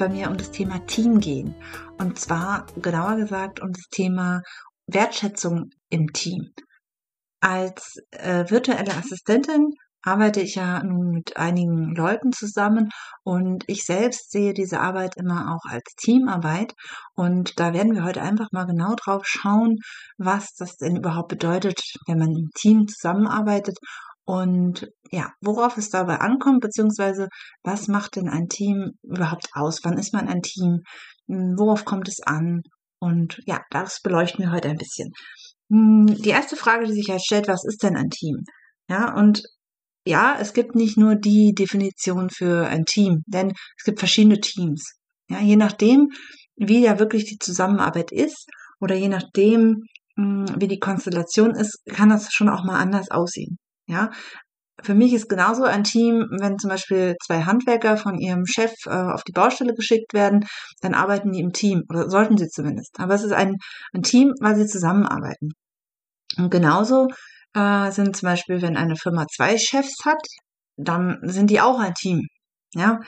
Bei mir um das Thema Team gehen. Und zwar genauer gesagt um das Thema Wertschätzung im Team. Als äh, virtuelle Assistentin arbeite ich ja nun mit einigen Leuten zusammen und ich selbst sehe diese Arbeit immer auch als Teamarbeit und da werden wir heute einfach mal genau drauf schauen, was das denn überhaupt bedeutet, wenn man im Team zusammenarbeitet und ja, worauf es dabei ankommt, beziehungsweise was macht denn ein Team überhaupt aus? Wann ist man ein Team? Hm, worauf kommt es an? Und ja, das beleuchten wir heute ein bisschen. Hm, die erste Frage, die sich halt stellt, was ist denn ein Team? Ja, und ja, es gibt nicht nur die Definition für ein Team, denn es gibt verschiedene Teams. Ja, je nachdem, wie ja wirklich die Zusammenarbeit ist oder je nachdem, hm, wie die Konstellation ist, kann das schon auch mal anders aussehen. Ja, für mich ist genauso ein Team, wenn zum Beispiel zwei Handwerker von ihrem Chef äh, auf die Baustelle geschickt werden, dann arbeiten die im Team oder sollten sie zumindest. Aber es ist ein, ein Team, weil sie zusammenarbeiten. Und genauso äh, sind zum Beispiel, wenn eine Firma zwei Chefs hat, dann sind die auch ein Team. Ja,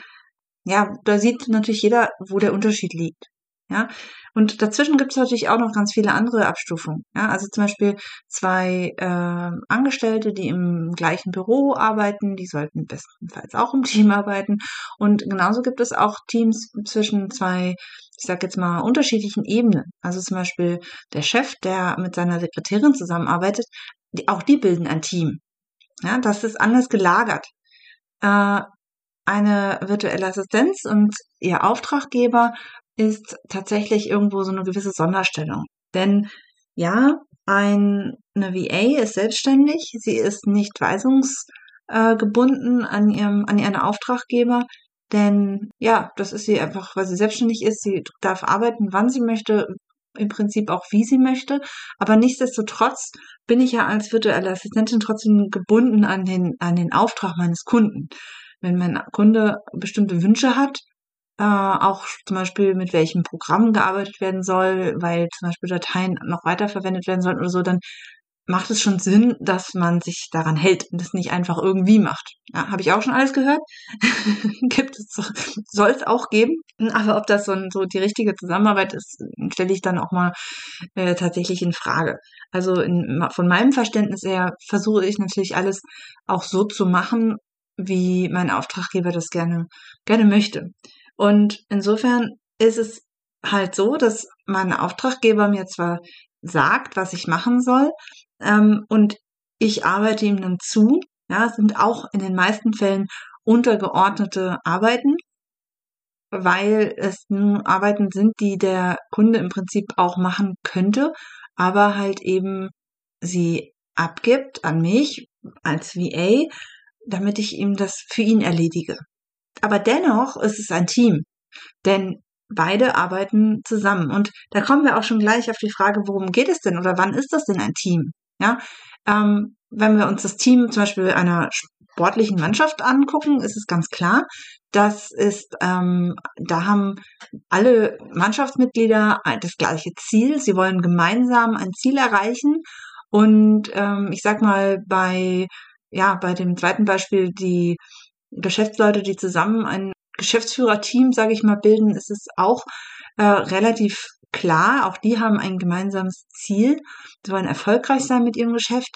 ja, da sieht natürlich jeder, wo der Unterschied liegt. Ja, und dazwischen gibt es natürlich auch noch ganz viele andere Abstufungen. Ja, also zum Beispiel zwei äh, Angestellte, die im gleichen Büro arbeiten, die sollten bestenfalls auch im Team arbeiten. Und genauso gibt es auch Teams zwischen zwei, ich sag jetzt mal, unterschiedlichen Ebenen. Also zum Beispiel der Chef, der mit seiner Sekretärin zusammenarbeitet, die, auch die bilden ein Team. Ja, das ist anders gelagert. Äh, eine virtuelle Assistenz und ihr Auftraggeber ist tatsächlich irgendwo so eine gewisse Sonderstellung. Denn ja, ein, eine VA ist selbstständig, sie ist nicht weisungsgebunden äh, an an ihren Auftraggeber, denn ja, das ist sie einfach, weil sie selbstständig ist, sie darf arbeiten, wann sie möchte, im Prinzip auch wie sie möchte, aber nichtsdestotrotz bin ich ja als virtuelle Assistentin trotzdem gebunden an den, an den Auftrag meines Kunden. Wenn mein Kunde bestimmte Wünsche hat, äh, auch zum Beispiel mit welchem Programm gearbeitet werden soll, weil zum Beispiel Dateien noch weiterverwendet werden sollen oder so, dann macht es schon Sinn, dass man sich daran hält und das nicht einfach irgendwie macht. Ja, habe ich auch schon alles gehört. Gibt es, soll es auch geben. Aber ob das so, so die richtige Zusammenarbeit ist, stelle ich dann auch mal äh, tatsächlich in Frage. Also in, von meinem Verständnis her versuche ich natürlich alles auch so zu machen, wie mein Auftraggeber das gerne, gerne möchte. Und insofern ist es halt so, dass mein Auftraggeber mir zwar sagt, was ich machen soll, ähm, und ich arbeite ihm dann zu. Ja, es sind auch in den meisten Fällen untergeordnete Arbeiten, weil es nun Arbeiten sind, die der Kunde im Prinzip auch machen könnte, aber halt eben sie abgibt an mich als VA, damit ich ihm das für ihn erledige. Aber dennoch ist es ein Team, denn beide arbeiten zusammen. Und da kommen wir auch schon gleich auf die Frage, worum geht es denn oder wann ist das denn ein Team? Ja, ähm, wenn wir uns das Team zum Beispiel einer sportlichen Mannschaft angucken, ist es ganz klar, das ist, ähm, da haben alle Mannschaftsmitglieder das gleiche Ziel. Sie wollen gemeinsam ein Ziel erreichen. Und ähm, ich sag mal, bei, ja, bei dem zweiten Beispiel, die Geschäftsleute, die zusammen ein Geschäftsführerteam, sage ich mal, bilden, ist es auch äh, relativ klar. Auch die haben ein gemeinsames Ziel. Sie wollen erfolgreich sein mit ihrem Geschäft.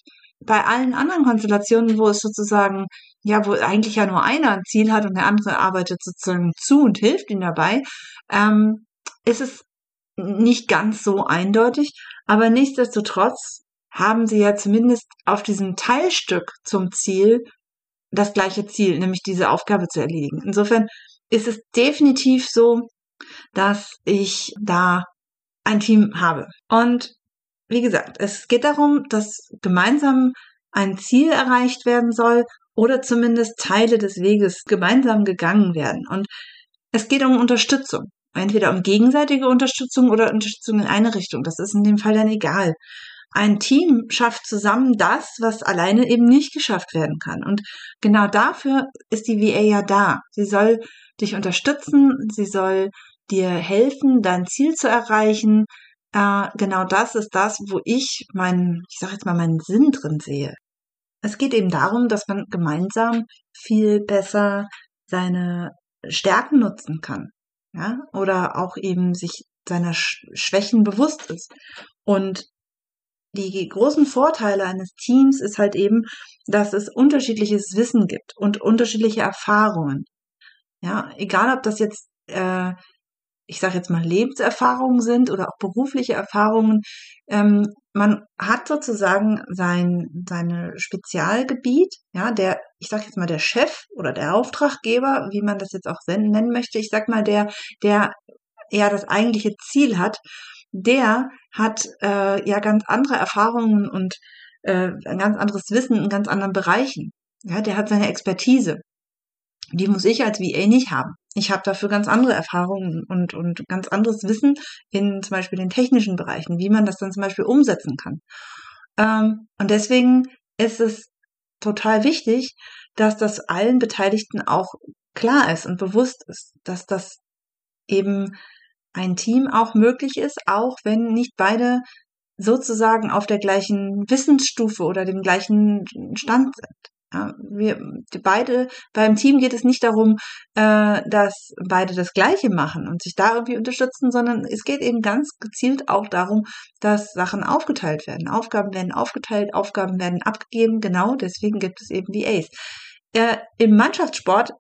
Bei allen anderen Konstellationen, wo es sozusagen, ja, wo eigentlich ja nur einer ein Ziel hat und der andere arbeitet sozusagen zu und hilft ihm dabei, ähm, ist es nicht ganz so eindeutig. Aber nichtsdestotrotz haben sie ja zumindest auf diesem Teilstück zum Ziel das gleiche Ziel, nämlich diese Aufgabe zu erledigen. Insofern ist es definitiv so, dass ich da ein Team habe. Und wie gesagt, es geht darum, dass gemeinsam ein Ziel erreicht werden soll oder zumindest Teile des Weges gemeinsam gegangen werden. Und es geht um Unterstützung. Entweder um gegenseitige Unterstützung oder Unterstützung in eine Richtung. Das ist in dem Fall dann egal. Ein Team schafft zusammen das, was alleine eben nicht geschafft werden kann. Und genau dafür ist die VA ja da. Sie soll dich unterstützen, sie soll dir helfen, dein Ziel zu erreichen. Äh, genau das ist das, wo ich meinen, ich sage jetzt mal, meinen Sinn drin sehe. Es geht eben darum, dass man gemeinsam viel besser seine Stärken nutzen kann. Ja, oder auch eben sich seiner Schwächen bewusst ist. Und die großen Vorteile eines Teams ist halt eben, dass es unterschiedliches Wissen gibt und unterschiedliche Erfahrungen. Ja, egal ob das jetzt, äh, ich sage jetzt mal Lebenserfahrungen sind oder auch berufliche Erfahrungen. Ähm, man hat sozusagen sein seine Spezialgebiet, ja, der, ich sage jetzt mal der Chef oder der Auftraggeber, wie man das jetzt auch nennen möchte. Ich sag mal der, der ja das eigentliche Ziel hat der hat äh, ja ganz andere Erfahrungen und äh, ein ganz anderes Wissen in ganz anderen Bereichen. Ja, der hat seine Expertise. Die muss ich als VA nicht haben. Ich habe dafür ganz andere Erfahrungen und, und ganz anderes Wissen in zum Beispiel den technischen Bereichen, wie man das dann zum Beispiel umsetzen kann. Ähm, und deswegen ist es total wichtig, dass das allen Beteiligten auch klar ist und bewusst ist, dass das eben ein Team auch möglich ist, auch wenn nicht beide sozusagen auf der gleichen Wissensstufe oder dem gleichen Stand sind. Ja, wir beide beim Team geht es nicht darum, äh, dass beide das Gleiche machen und sich da irgendwie unterstützen, sondern es geht eben ganz gezielt auch darum, dass Sachen aufgeteilt werden. Aufgaben werden aufgeteilt, Aufgaben werden abgegeben. Genau deswegen gibt es eben VAs. Äh, Im Mannschaftssport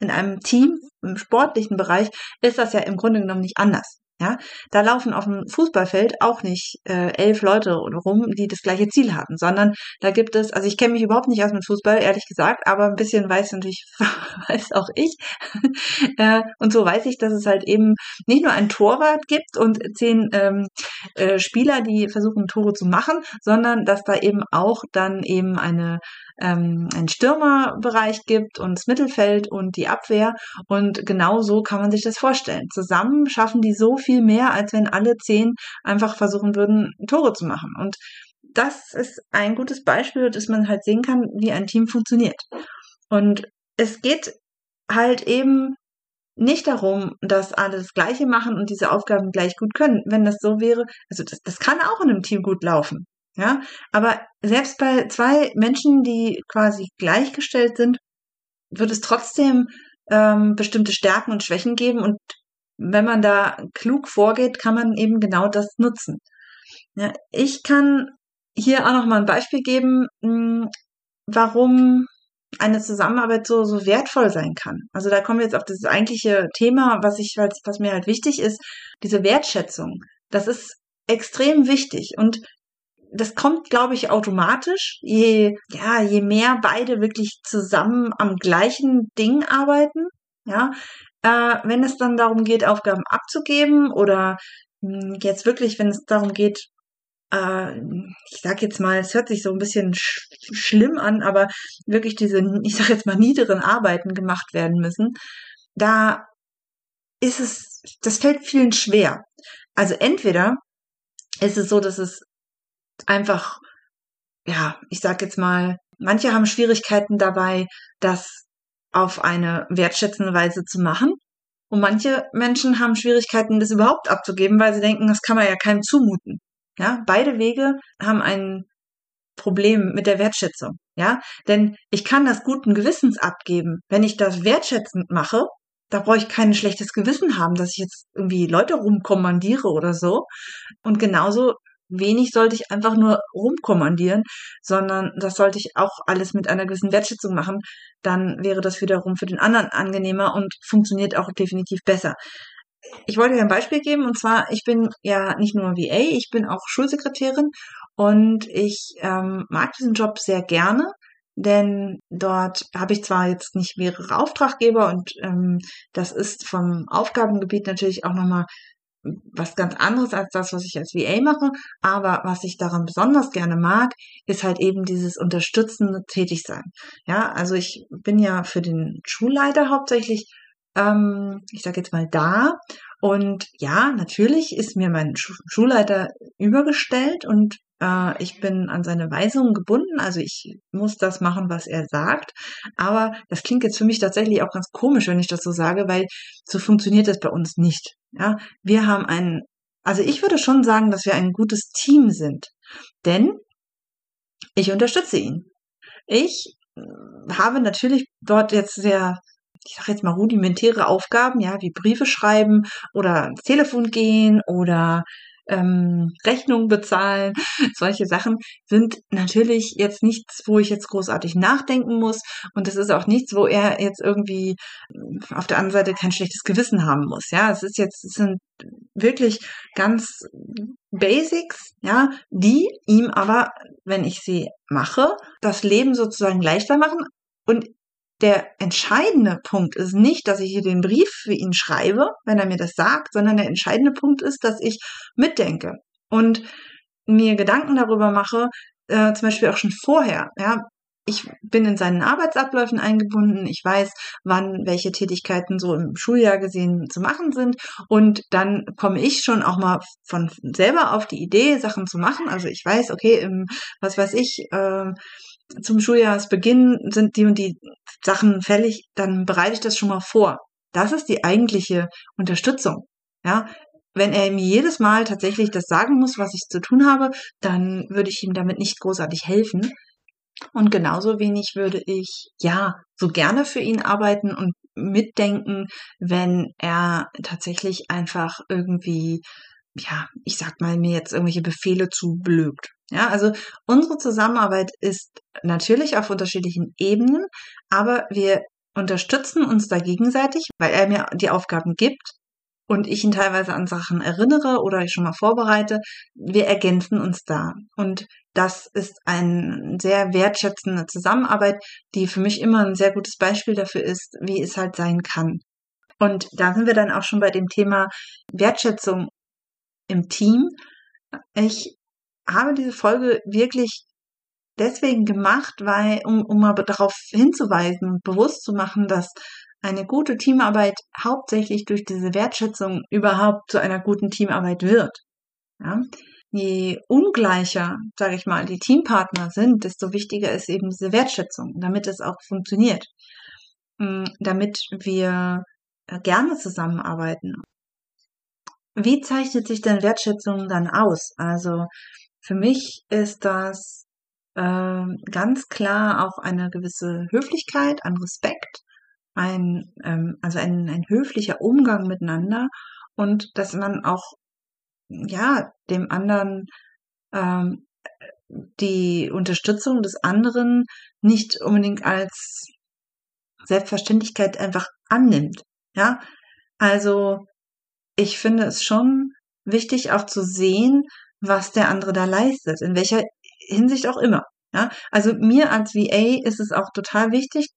in einem Team, im sportlichen Bereich, ist das ja im Grunde genommen nicht anders. Ja, da laufen auf dem Fußballfeld auch nicht äh, elf Leute rum, die das gleiche Ziel haben, sondern da gibt es, also ich kenne mich überhaupt nicht aus mit Fußball, ehrlich gesagt, aber ein bisschen weiß natürlich, weiß auch ich. äh, und so weiß ich, dass es halt eben nicht nur ein Torwart gibt und zehn ähm, äh, Spieler, die versuchen Tore zu machen, sondern dass da eben auch dann eben eine ähm, einen Stürmerbereich gibt und das Mittelfeld und die Abwehr. Und genau so kann man sich das vorstellen. Zusammen schaffen die so viel mehr, als wenn alle zehn einfach versuchen würden, Tore zu machen. Und das ist ein gutes Beispiel, dass man halt sehen kann, wie ein Team funktioniert. Und es geht halt eben nicht darum, dass alle das Gleiche machen und diese Aufgaben gleich gut können. Wenn das so wäre, also das, das kann auch in einem Team gut laufen. Ja, aber selbst bei zwei Menschen, die quasi gleichgestellt sind, wird es trotzdem ähm, bestimmte Stärken und Schwächen geben und wenn man da klug vorgeht, kann man eben genau das nutzen. Ja, ich kann hier auch noch mal ein Beispiel geben, hm, warum eine Zusammenarbeit so, so wertvoll sein kann. Also da kommen wir jetzt auf das eigentliche Thema, was ich, was mir halt wichtig ist, diese Wertschätzung. Das ist extrem wichtig und das kommt, glaube ich, automatisch. Je, ja, je mehr beide wirklich zusammen am gleichen Ding arbeiten, ja, äh, wenn es dann darum geht, Aufgaben abzugeben oder mh, hm, jetzt wirklich, wenn es darum geht, äh, ich sag jetzt mal, es hört sich so ein bisschen sch schlimm an, aber wirklich diese, ich sag jetzt mal, niederen Arbeiten gemacht werden müssen, da ist es, das fällt vielen schwer. Also entweder ist es so, dass es einfach, ja, ich sag jetzt mal, manche haben Schwierigkeiten dabei, das auf eine wertschätzende Weise zu machen. Und manche Menschen haben Schwierigkeiten, das überhaupt abzugeben, weil sie denken, das kann man ja keinem zumuten. Ja, beide Wege haben ein Problem mit der Wertschätzung. Ja, denn ich kann das guten Gewissens abgeben. Wenn ich das wertschätzend mache, da brauche ich kein schlechtes Gewissen haben, dass ich jetzt irgendwie Leute rumkommandiere oder so. Und genauso wenig sollte ich einfach nur rumkommandieren, sondern das sollte ich auch alles mit einer gewissen Wertschätzung machen. Dann wäre das wiederum für den anderen angenehmer und funktioniert auch definitiv besser. Ich wollte dir ein Beispiel geben und zwar, ich bin ja nicht nur VA, ich bin auch Schulsekretärin Und ich ähm, mag diesen Job sehr gerne, denn dort habe ich zwar jetzt nicht mehrere Auftraggeber und ähm, das ist vom Aufgabengebiet natürlich auch nochmal was ganz anderes als das, was ich als VA mache. Aber was ich daran besonders gerne mag, ist halt eben dieses unterstützende Tätigsein. Ja, also ich bin ja für den Schulleiter hauptsächlich, ähm, ich sage jetzt mal da. Und ja, natürlich ist mir mein Schulleiter übergestellt und äh, ich bin an seine Weisungen gebunden, also ich muss das machen, was er sagt. Aber das klingt jetzt für mich tatsächlich auch ganz komisch, wenn ich das so sage, weil so funktioniert das bei uns nicht. Ja, wir haben ein, also ich würde schon sagen, dass wir ein gutes Team sind, denn ich unterstütze ihn. Ich äh, habe natürlich dort jetzt sehr ich sage jetzt mal rudimentäre Aufgaben, ja, wie Briefe schreiben oder ans Telefon gehen oder ähm, Rechnungen bezahlen, solche Sachen sind natürlich jetzt nichts, wo ich jetzt großartig nachdenken muss. Und es ist auch nichts, wo er jetzt irgendwie äh, auf der anderen Seite kein schlechtes Gewissen haben muss. Ja, es ist jetzt, es sind wirklich ganz Basics, ja, die ihm aber, wenn ich sie mache, das Leben sozusagen leichter machen. Und der entscheidende Punkt ist nicht, dass ich hier den Brief für ihn schreibe, wenn er mir das sagt, sondern der entscheidende Punkt ist, dass ich mitdenke und mir Gedanken darüber mache, äh, zum Beispiel auch schon vorher. Ja, ich bin in seinen Arbeitsabläufen eingebunden. Ich weiß, wann welche Tätigkeiten so im Schuljahr gesehen zu machen sind. Und dann komme ich schon auch mal von selber auf die Idee, Sachen zu machen. Also ich weiß, okay, im, was weiß ich, äh, zum Schuljahresbeginn sind die und die Sachen fällig, dann bereite ich das schon mal vor. Das ist die eigentliche Unterstützung. Ja, wenn er mir jedes Mal tatsächlich das sagen muss, was ich zu tun habe, dann würde ich ihm damit nicht großartig helfen. Und genauso wenig würde ich, ja, so gerne für ihn arbeiten und mitdenken, wenn er tatsächlich einfach irgendwie, ja, ich sag mal, mir jetzt irgendwelche Befehle zublökt. Ja, also unsere Zusammenarbeit ist natürlich auf unterschiedlichen Ebenen, aber wir unterstützen uns da gegenseitig, weil er mir die Aufgaben gibt und ich ihn teilweise an Sachen erinnere oder ich schon mal vorbereite. Wir ergänzen uns da. Und das ist eine sehr wertschätzende Zusammenarbeit, die für mich immer ein sehr gutes Beispiel dafür ist, wie es halt sein kann. Und da sind wir dann auch schon bei dem Thema Wertschätzung im Team. Ich habe diese Folge wirklich deswegen gemacht, weil, um, um mal darauf hinzuweisen bewusst zu machen, dass eine gute Teamarbeit hauptsächlich durch diese Wertschätzung überhaupt zu einer guten Teamarbeit wird. Ja? Je ungleicher, sage ich mal, die Teampartner sind, desto wichtiger ist eben diese Wertschätzung, damit es auch funktioniert, mm, damit wir äh, gerne zusammenarbeiten. Wie zeichnet sich denn Wertschätzung dann aus? Also für mich ist das äh, ganz klar auch eine gewisse Höflichkeit, ein Respekt, ein, ähm, also ein, ein höflicher Umgang miteinander und dass man auch ja dem anderen ähm, die Unterstützung des anderen nicht unbedingt als Selbstverständlichkeit einfach annimmt. Ja, also ich finde es schon wichtig auch zu sehen, was der andere da leistet, in welcher Hinsicht auch immer. Ja, also mir als VA ist es auch total wichtig,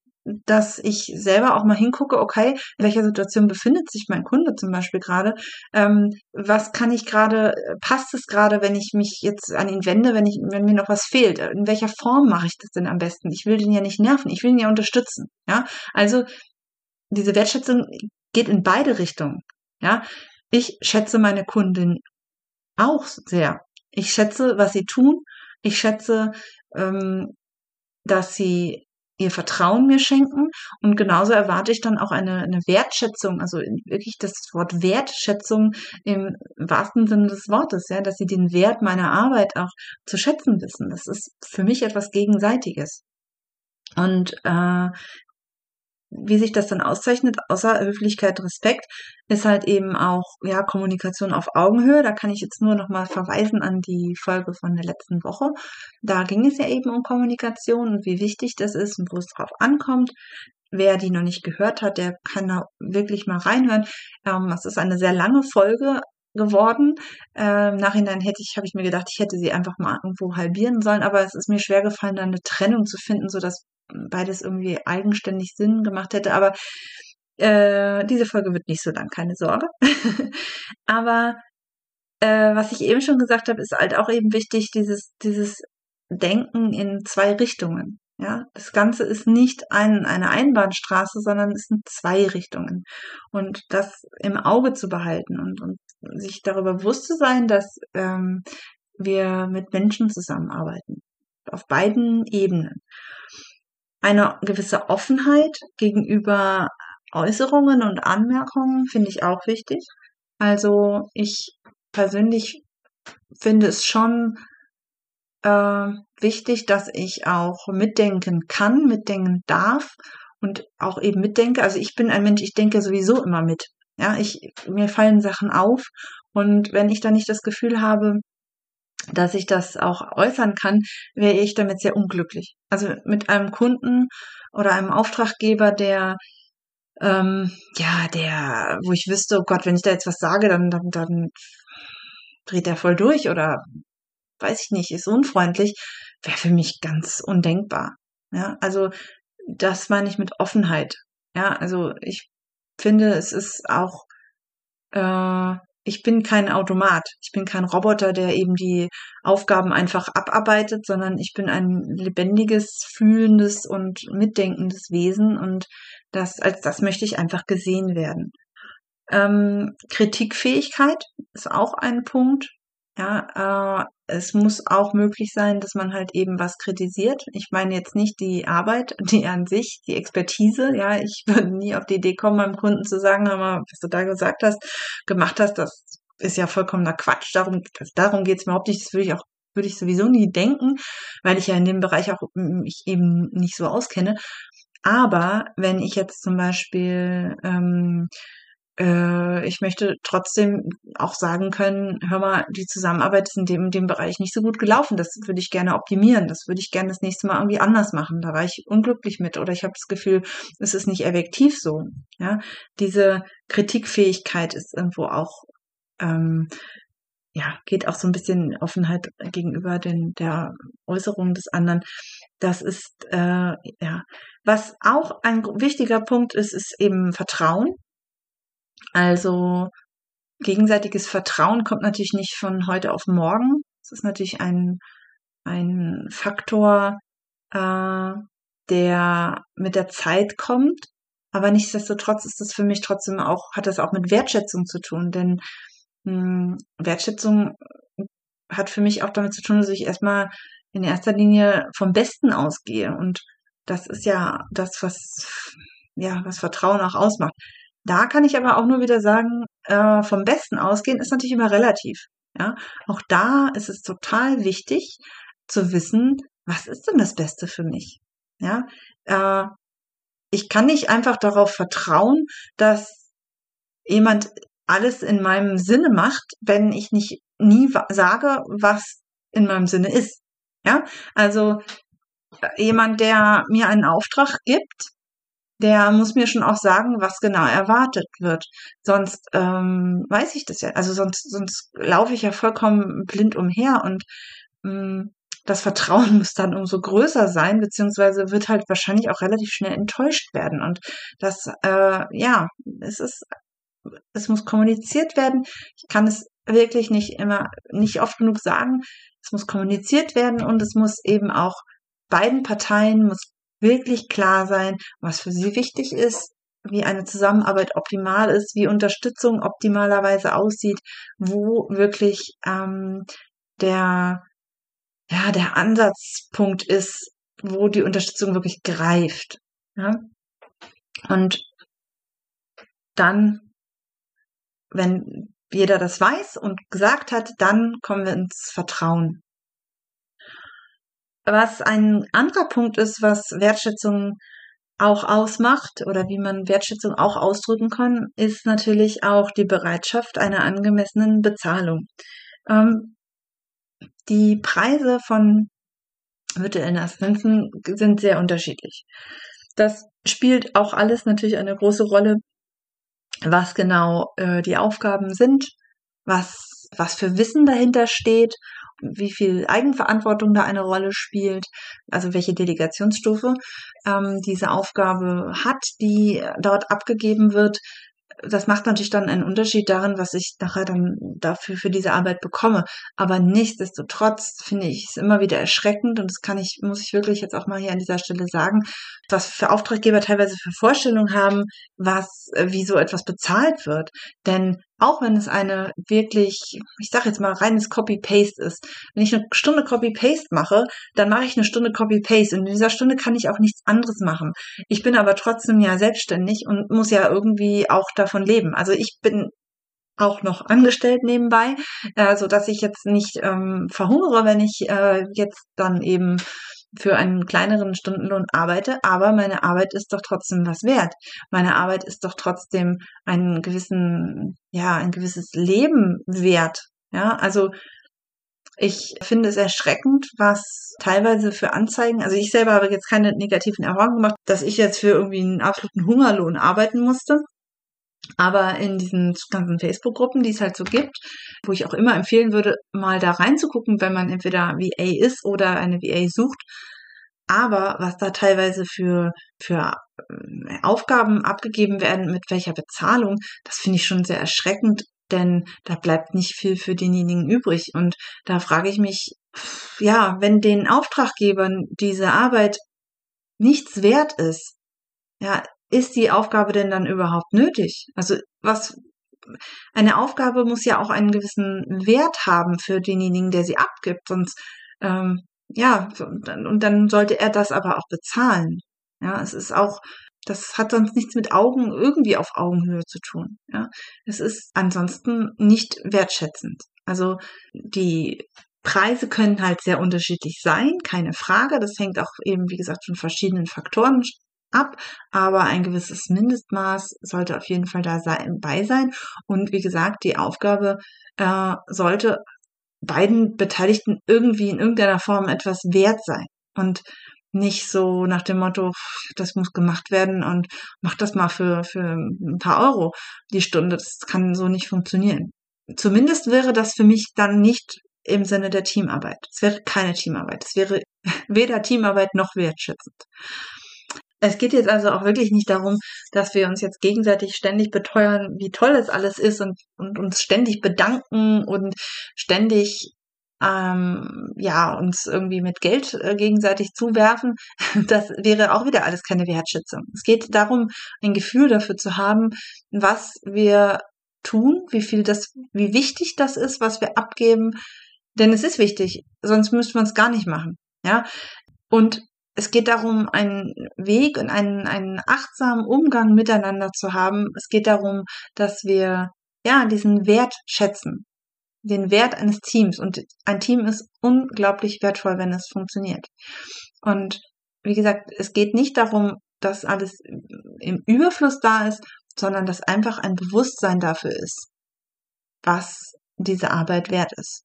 dass ich selber auch mal hingucke, okay, in welcher Situation befindet sich mein Kunde zum Beispiel gerade? Ähm, was kann ich gerade, passt es gerade, wenn ich mich jetzt an ihn wende, wenn ich, wenn mir noch was fehlt? In welcher Form mache ich das denn am besten? Ich will den ja nicht nerven, ich will ihn ja unterstützen. Ja, also diese Wertschätzung geht in beide Richtungen. Ja, ich schätze meine Kundin auch sehr. Ich schätze, was sie tun. Ich schätze, ähm, dass sie ihr Vertrauen mir schenken und genauso erwarte ich dann auch eine, eine Wertschätzung, also wirklich das Wort Wertschätzung im wahrsten Sinne des Wortes, ja, dass sie den Wert meiner Arbeit auch zu schätzen wissen. Das ist für mich etwas Gegenseitiges. Und äh, wie sich das dann auszeichnet, außer Höflichkeit, Respekt, ist halt eben auch ja Kommunikation auf Augenhöhe. Da kann ich jetzt nur noch mal verweisen an die Folge von der letzten Woche. Da ging es ja eben um Kommunikation und wie wichtig das ist und wo es drauf ankommt. Wer die noch nicht gehört hat, der kann da wirklich mal reinhören. Ähm, das ist eine sehr lange Folge, geworden. Äh, Im Nachhinein hätte ich, habe ich mir gedacht, ich hätte sie einfach mal irgendwo halbieren sollen, aber es ist mir schwer gefallen, da eine Trennung zu finden, so dass beides irgendwie eigenständig Sinn gemacht hätte. Aber äh, diese Folge wird nicht so lang, keine Sorge. aber äh, was ich eben schon gesagt habe, ist halt auch eben wichtig, dieses, dieses Denken in zwei Richtungen. Ja, das Ganze ist nicht ein, eine Einbahnstraße, sondern es sind zwei Richtungen. Und das im Auge zu behalten und, und sich darüber bewusst zu sein, dass ähm, wir mit Menschen zusammenarbeiten. Auf beiden Ebenen. Eine gewisse Offenheit gegenüber Äußerungen und Anmerkungen finde ich auch wichtig. Also ich persönlich finde es schon äh, wichtig, dass ich auch mitdenken kann, mitdenken darf und auch eben mitdenke. Also ich bin ein Mensch, ich denke sowieso immer mit. Ja, ich, mir fallen Sachen auf und wenn ich da nicht das Gefühl habe, dass ich das auch äußern kann, wäre ich damit sehr unglücklich. Also mit einem Kunden oder einem Auftraggeber, der ähm, ja, der, wo ich wüsste, oh Gott, wenn ich da jetzt was sage, dann, dann, dann dreht er voll durch oder weiß ich nicht, ist unfreundlich, wäre für mich ganz undenkbar. Ja, also das meine ich mit Offenheit. Ja, also ich finde, es ist auch, äh, ich bin kein Automat, ich bin kein Roboter, der eben die Aufgaben einfach abarbeitet, sondern ich bin ein lebendiges, fühlendes und mitdenkendes Wesen und das, als das möchte ich einfach gesehen werden. Ähm, Kritikfähigkeit ist auch ein Punkt, ja, äh, es muss auch möglich sein, dass man halt eben was kritisiert. Ich meine jetzt nicht die Arbeit, die an sich, die Expertise. Ja, ich würde nie auf die Idee kommen, meinem Kunden zu sagen, aber was du da gesagt hast, gemacht hast, das ist ja vollkommener Quatsch. Darum, darum geht es überhaupt nicht. Das würde ich auch würde ich sowieso nie denken, weil ich ja in dem Bereich auch mich eben nicht so auskenne. Aber wenn ich jetzt zum Beispiel ähm, äh, ich möchte trotzdem auch sagen können, hör mal, die Zusammenarbeit ist in dem, in dem Bereich nicht so gut gelaufen. Das würde ich gerne optimieren. Das würde ich gerne das nächste Mal irgendwie anders machen. Da war ich unglücklich mit oder ich habe das Gefühl, es ist nicht effektiv so. Ja, diese Kritikfähigkeit ist irgendwo auch ähm, ja, geht auch so ein bisschen Offenheit gegenüber den, der Äußerung des anderen. Das ist, äh, ja, was auch ein wichtiger Punkt ist, ist eben Vertrauen. Also gegenseitiges Vertrauen kommt natürlich nicht von heute auf morgen. Es ist natürlich ein, ein Faktor, äh, der mit der Zeit kommt. Aber nichtsdestotrotz ist das für mich trotzdem auch, hat das auch mit Wertschätzung zu tun. Denn mh, hm, Wertschätzung hat für mich auch damit zu tun, dass ich erstmal in erster Linie vom Besten ausgehe. Und das ist ja das, was, ja, was Vertrauen auch ausmacht. Da kann ich aber auch nur wieder sagen, äh, vom Besten ausgehen ist natürlich immer relativ. Ja, auch da ist es total wichtig zu wissen, was ist denn das Beste für mich? Ja, äh, ich kann nicht einfach darauf vertrauen, dass jemand alles in meinem Sinne macht, wenn ich nicht nie sage, was in meinem Sinne ist. Ja, also äh, jemand, der mir einen Auftrag gibt, der muss mir schon auch sagen, was genau erwartet wird. Sonst ähm, weiß ich das ja. Also sonst, sonst laufe ich ja vollkommen blind umher und ähm, das Vertrauen muss dann umso größer sein, beziehungsweise wird halt wahrscheinlich auch relativ schnell enttäuscht werden. Und das, äh, ja, es ist, es muss kommuniziert werden. Ich kann es wirklich nicht immer, nicht oft genug sagen. Es muss kommuniziert werden und es muss eben auch beiden Parteien muss wirklich klar sein, was für sie wichtig ist, wie eine Zusammenarbeit optimal ist, wie Unterstützung optimalerweise aussieht, wo wirklich ähm, der ja der Ansatzpunkt ist, wo die Unterstützung wirklich greift. Ja? Und dann, wenn jeder das weiß und gesagt hat, dann kommen wir ins Vertrauen. Was ein anderer Punkt ist, was Wertschätzung auch ausmacht oder wie man Wertschätzung auch ausdrücken kann, ist natürlich auch die Bereitschaft einer angemessenen Bezahlung. Ähm, die Preise von virtuellen Assistenzen sind sehr unterschiedlich. Das spielt auch alles natürlich eine große Rolle, was genau äh, die Aufgaben sind, was, was für Wissen dahinter steht, wie viel Eigenverantwortung da eine Rolle spielt, also welche Delegationsstufe ähm, diese Aufgabe hat, die dort abgegeben wird das macht natürlich dann einen Unterschied darin, was ich nachher dann dafür für diese Arbeit bekomme. Aber nichtsdestotrotz finde ich es immer wieder erschreckend und das kann ich, muss ich wirklich jetzt auch mal hier an dieser Stelle sagen, was für Auftraggeber teilweise für Vorstellungen haben, was, äh, wie so etwas bezahlt wird. Denn auch wenn es eine wirklich, ich sage jetzt mal, reines Copy-Paste ist. Wenn ich eine Stunde Copy-Paste mache, dann mache ich eine Stunde Copy-Paste. Und in dieser Stunde kann ich auch nichts anderes machen. Ich bin aber trotzdem ja selbstständig und muss ja irgendwie auch davon leben. Also ich bin auch noch angestellt nebenbei, äh, so dass ich jetzt nicht ähm, verhungere, wenn ich äh, jetzt dann eben für einen kleineren Stundenlohn arbeite, aber meine Arbeit ist doch trotzdem was wert. Meine Arbeit ist doch trotzdem einen gewissen, ja, ein gewisses Leben wert. Ja, also ich finde es erschreckend, was teilweise für Anzeigen, also ich selber habe jetzt keine negativen Erfahrungen gemacht, dass ich jetzt für irgendwie einen absoluten Hungerlohn arbeiten musste. Aber in diesen ganzen Facebook-Gruppen, die es halt so gibt, wo ich auch immer empfehlen würde, mal da reinzugucken, wenn man entweder VA ist oder eine VA sucht. Aber was da teilweise für, für äh, Aufgaben abgegeben werden, mit welcher Bezahlung, das finde ich schon sehr erschreckend, denn da bleibt nicht viel für denjenigen übrig. Und da frage ich mich, ja, wenn den Auftraggebern diese Arbeit nichts wert ist, ja, ist die Aufgabe denn dann überhaupt nötig? Also was eine Aufgabe muss ja auch einen gewissen Wert haben für denjenigen, der sie abgibt, sonst ähm, ja und dann sollte er das aber auch bezahlen. Ja, es ist auch das hat sonst nichts mit Augen irgendwie auf Augenhöhe zu tun. Ja, es ist ansonsten nicht wertschätzend. Also die Preise können halt sehr unterschiedlich sein, keine Frage. Das hängt auch eben, wie gesagt, von verschiedenen Faktoren ab, aber ein gewisses Mindestmaß sollte auf jeden Fall da sein, bei sein. Und wie gesagt, die Aufgabe äh, sollte beiden Beteiligten irgendwie in irgendeiner Form etwas wert sein. Und nicht so nach dem Motto, das muss gemacht werden und mach das mal für, für ein paar Euro die Stunde. Das kann so nicht funktionieren. Zumindest wäre das für mich dann nicht im Sinne der Teamarbeit. Es wäre keine Teamarbeit. Es wäre weder Teamarbeit noch wertschätzend. Es geht jetzt also auch wirklich nicht darum, dass wir uns jetzt gegenseitig ständig beteuern, wie toll es alles ist und, und uns ständig bedanken und ständig ähm, ja uns irgendwie mit Geld äh, gegenseitig zuwerfen. Das wäre auch wieder alles keine Wertschätzung. Es geht darum, ein Gefühl dafür zu haben, was wir tun, wie viel das, wie wichtig das ist, was wir abgeben. Denn es ist wichtig, sonst müsste man es gar nicht machen. Ja, und es geht darum, einen Weg und einen, einen achtsamen Umgang miteinander zu haben. Es geht darum, dass wir ja diesen Wert schätzen, den Wert eines Teams. Und ein Team ist unglaublich wertvoll, wenn es funktioniert. Und wie gesagt, es geht nicht darum, dass alles im Überfluss da ist, sondern dass einfach ein Bewusstsein dafür ist, was diese Arbeit wert ist.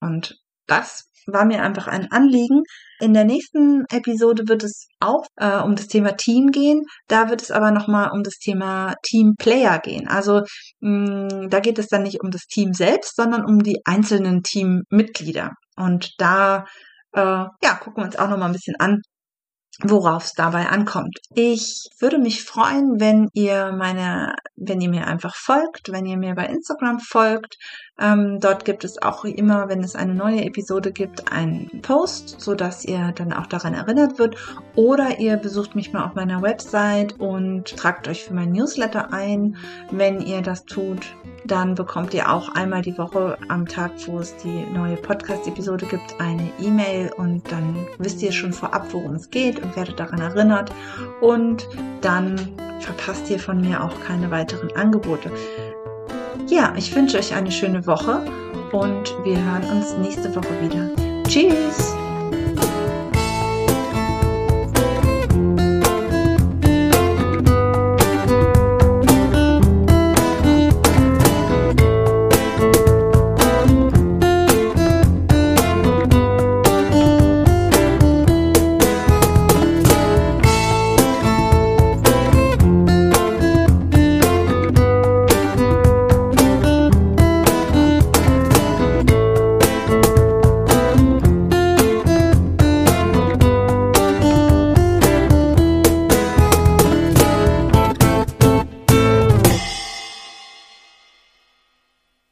Und das war mir einfach ein Anliegen. In der nächsten Episode wird es auch äh, um das Thema Team gehen. Da wird es aber nochmal um das Thema Teamplayer gehen. Also mh, mm, da geht es dann nicht um das Team selbst, sondern um die einzelnen Teammitglieder. Und da äh, ja, gucken wir uns auch nochmal ein bisschen an, worauf es dabei ankommt. Ich würde mich freuen, wenn ihr meine, wenn ihr mir einfach folgt, wenn ihr mir bei Instagram folgt. Ähm, dort gibt es auch immer, wenn es eine neue Episode gibt, einen Post, so dass ihr dann auch daran erinnert wird. Oder ihr besucht mich mal auf meiner Website und tragt euch für mein Newsletter ein. Wenn ihr das tut, dann bekommt ihr auch einmal die Woche am Tag, wo es die neue Podcast-Episode gibt, eine E-Mail und dann wisst ihr schon vorab, worum es geht und werdet daran erinnert. Und dann verpasst ihr von mir auch keine weiteren Angebote. Ja, ich wünsche euch eine schöne Woche und wir hören uns nächste Woche wieder. Tschüss!